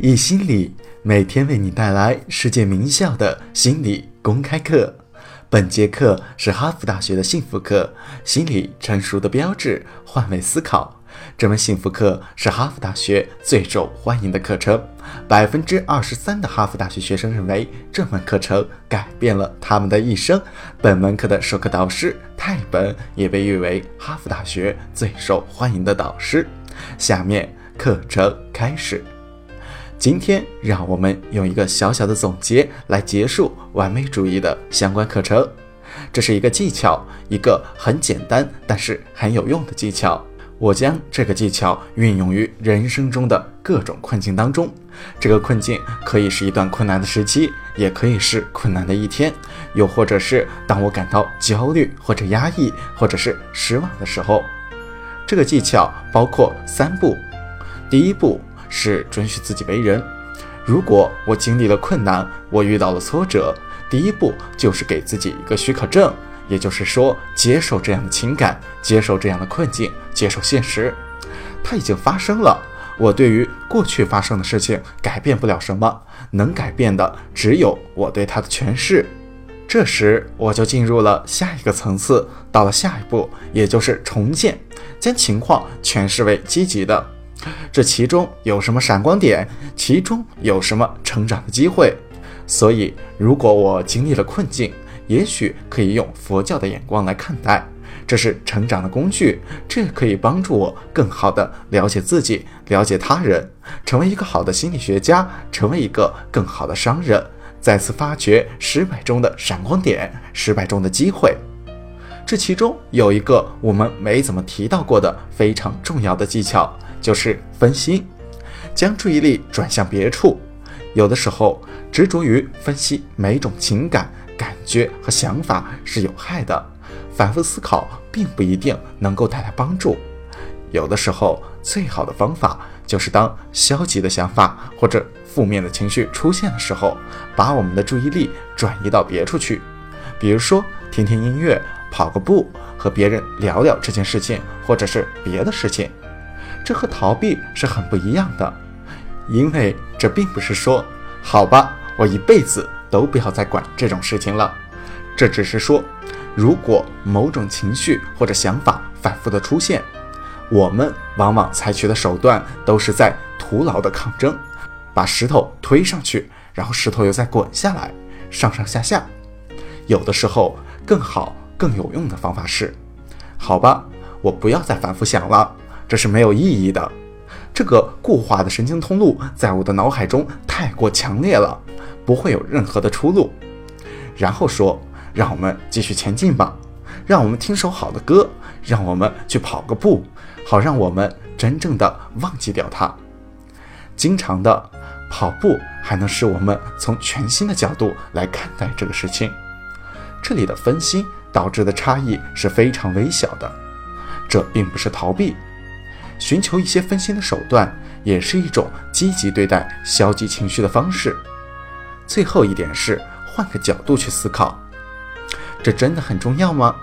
易心理每天为你带来世界名校的心理公开课。本节课是哈佛大学的幸福课，心理成熟的标志，换位思考。这门幸福课是哈佛大学最受欢迎的课程，百分之二十三的哈佛大学学生认为这门课程改变了他们的一生。本门课的授课导师泰本也被誉为哈佛大学最受欢迎的导师。下面课程开始。今天，让我们用一个小小的总结来结束完美主义的相关课程。这是一个技巧，一个很简单但是很有用的技巧。我将这个技巧运用于人生中的各种困境当中。这个困境可以是一段困难的时期，也可以是困难的一天，又或者是当我感到焦虑或者压抑或者是失望的时候。这个技巧包括三步。第一步。是准许自己为人。如果我经历了困难，我遇到了挫折，第一步就是给自己一个许可证，也就是说，接受这样的情感，接受这样的困境，接受现实，它已经发生了。我对于过去发生的事情改变不了什么，能改变的只有我对它的诠释。这时，我就进入了下一个层次，到了下一步，也就是重建，将情况诠释为积极的。这其中有什么闪光点？其中有什么成长的机会？所以，如果我经历了困境，也许可以用佛教的眼光来看待，这是成长的工具，这可以帮助我更好地了解自己，了解他人，成为一个好的心理学家，成为一个更好的商人，再次发掘失败中的闪光点，失败中的机会。这其中有一个我们没怎么提到过的非常重要的技巧。就是分心，将注意力转向别处。有的时候，执着于分析每种情感、感觉和想法是有害的。反复思考并不一定能够带来帮助。有的时候，最好的方法就是当消极的想法或者负面的情绪出现的时候，把我们的注意力转移到别处去。比如说，听听音乐、跑个步、和别人聊聊这件事情，或者是别的事情。这和逃避是很不一样的，因为这并不是说，好吧，我一辈子都不要再管这种事情了。这只是说，如果某种情绪或者想法反复的出现，我们往往采取的手段都是在徒劳的抗争，把石头推上去，然后石头又再滚下来，上上下下。有的时候，更好、更有用的方法是，好吧，我不要再反复想了。这是没有意义的，这个固化的神经通路在我的脑海中太过强烈了，不会有任何的出路。然后说，让我们继续前进吧，让我们听首好的歌，让我们去跑个步，好让我们真正的忘记掉它。经常的跑步还能使我们从全新的角度来看待这个事情。这里的分心导致的差异是非常微小的，这并不是逃避。寻求一些分心的手段，也是一种积极对待消极情绪的方式。最后一点是换个角度去思考，这真的很重要吗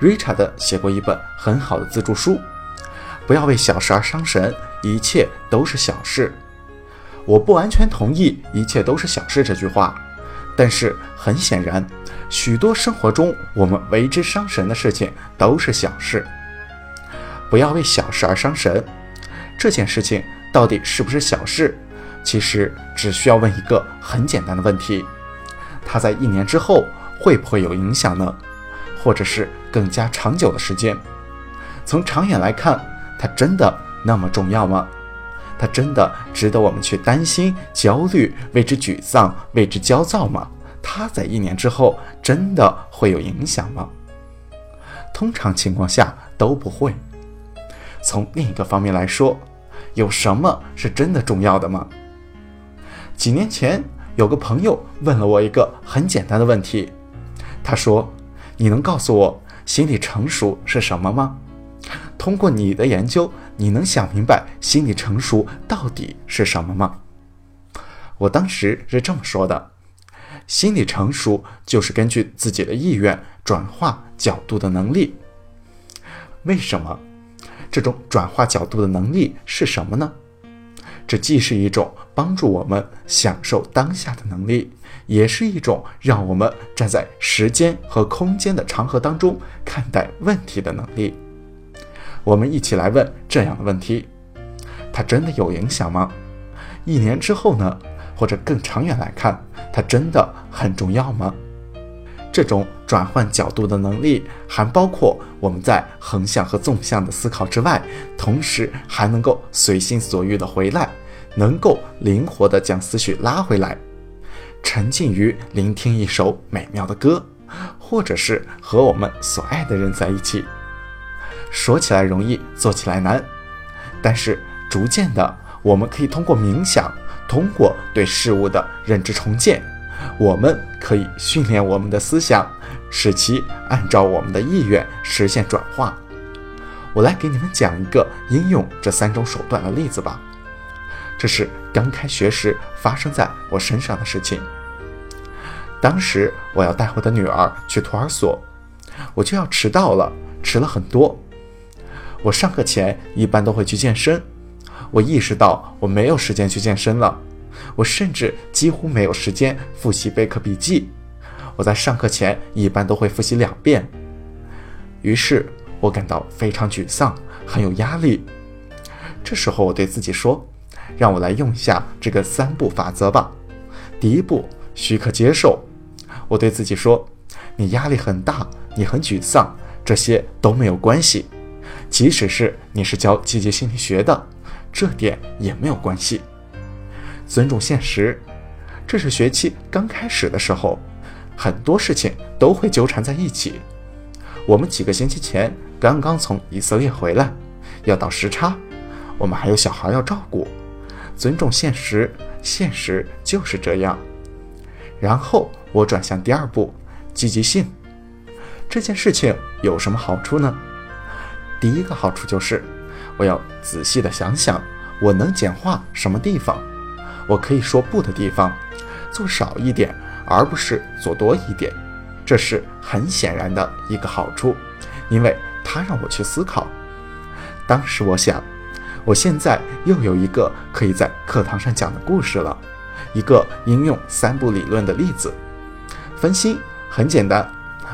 ？Richard 写过一本很好的自助书，《不要为小事而伤神，一切都是小事》。我不完全同意“一切都是小事”这句话，但是很显然，许多生活中我们为之伤神的事情都是小事。不要为小事而伤神，这件事情到底是不是小事？其实只需要问一个很简单的问题：它在一年之后会不会有影响呢？或者是更加长久的时间？从长远来看，它真的那么重要吗？它真的值得我们去担心、焦虑、为之沮丧、为之焦躁吗？它在一年之后真的会有影响吗？通常情况下都不会。从另一个方面来说，有什么是真的重要的吗？几年前，有个朋友问了我一个很简单的问题，他说：“你能告诉我心理成熟是什么吗？通过你的研究，你能想明白心理成熟到底是什么吗？”我当时是这么说的：“心理成熟就是根据自己的意愿转化角度的能力。为什么？”这种转化角度的能力是什么呢？这既是一种帮助我们享受当下的能力，也是一种让我们站在时间和空间的长河当中看待问题的能力。我们一起来问这样的问题：它真的有影响吗？一年之后呢？或者更长远来看，它真的很重要吗？这种转换角度的能力，还包括我们在横向和纵向的思考之外，同时还能够随心所欲的回来，能够灵活的将思绪拉回来，沉浸于聆听一首美妙的歌，或者是和我们所爱的人在一起。说起来容易，做起来难，但是逐渐的，我们可以通过冥想，通过对事物的认知重建，我们可以训练我们的思想，使其按照我们的意愿实现转化。我来给你们讲一个应用这三种手段的例子吧。这是刚开学时发生在我身上的事情。当时我要带我的女儿去托儿所，我就要迟到了，迟了很多。我上课前一般都会去健身，我意识到我没有时间去健身了，我甚至几乎没有时间复习备课笔记。我在上课前一般都会复习两遍，于是我感到非常沮丧，很有压力。这时候我对自己说：“让我来用一下这个三步法则吧。”第一步，许可接受。我对自己说：“你压力很大，你很沮丧，这些都没有关系。”即使是你是教积极心理学的，这点也没有关系。尊重现实，这是学期刚开始的时候，很多事情都会纠缠在一起。我们几个星期前刚刚从以色列回来，要倒时差，我们还有小孩要照顾。尊重现实，现实就是这样。然后我转向第二步，积极性。这件事情有什么好处呢？第一个好处就是，我要仔细的想想，我能简化什么地方，我可以说不的地方，做少一点，而不是做多一点，这是很显然的一个好处，因为它让我去思考。当时我想，我现在又有一个可以在课堂上讲的故事了，一个应用三步理论的例子。分心很简单，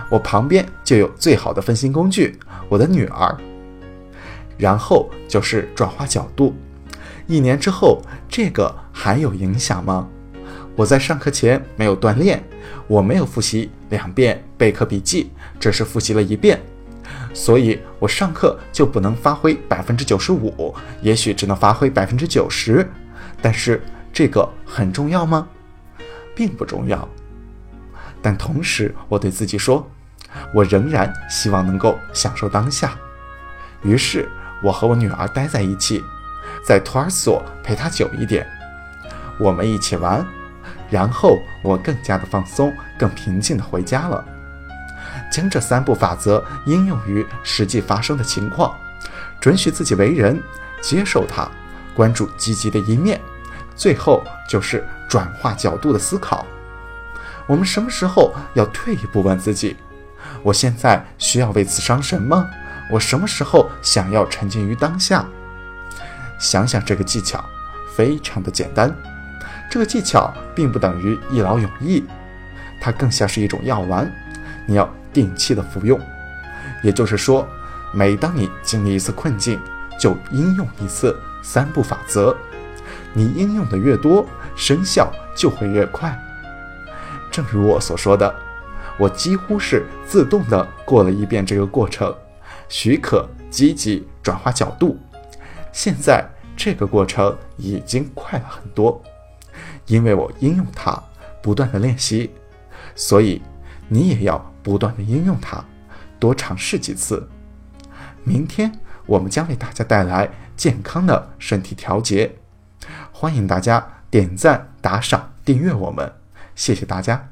我旁边就有最好的分心工具，我的女儿。然后就是转化角度，一年之后这个还有影响吗？我在上课前没有锻炼，我没有复习两遍备课笔记，只是复习了一遍，所以我上课就不能发挥百分之九十五，也许只能发挥百分之九十。但是这个很重要吗？并不重要。但同时我对自己说，我仍然希望能够享受当下。于是。我和我女儿待在一起，在托儿所陪他久一点，我们一起玩，然后我更加的放松，更平静的回家了。将这三步法则应用于实际发生的情况，准许自己为人，接受它，关注积极的一面，最后就是转化角度的思考。我们什么时候要退一步问自己：我现在需要为此伤神吗？我什么时候想要沉浸于当下？想想这个技巧，非常的简单。这个技巧并不等于一劳永逸，它更像是一种药丸，你要定期的服用。也就是说，每当你经历一次困境，就应用一次三步法则。你应用的越多，生效就会越快。正如我所说的，我几乎是自动的过了一遍这个过程。许可积极转化角度，现在这个过程已经快了很多，因为我应用它，不断的练习，所以你也要不断的应用它，多尝试几次。明天我们将为大家带来健康的身体调节，欢迎大家点赞、打赏、订阅我们，谢谢大家。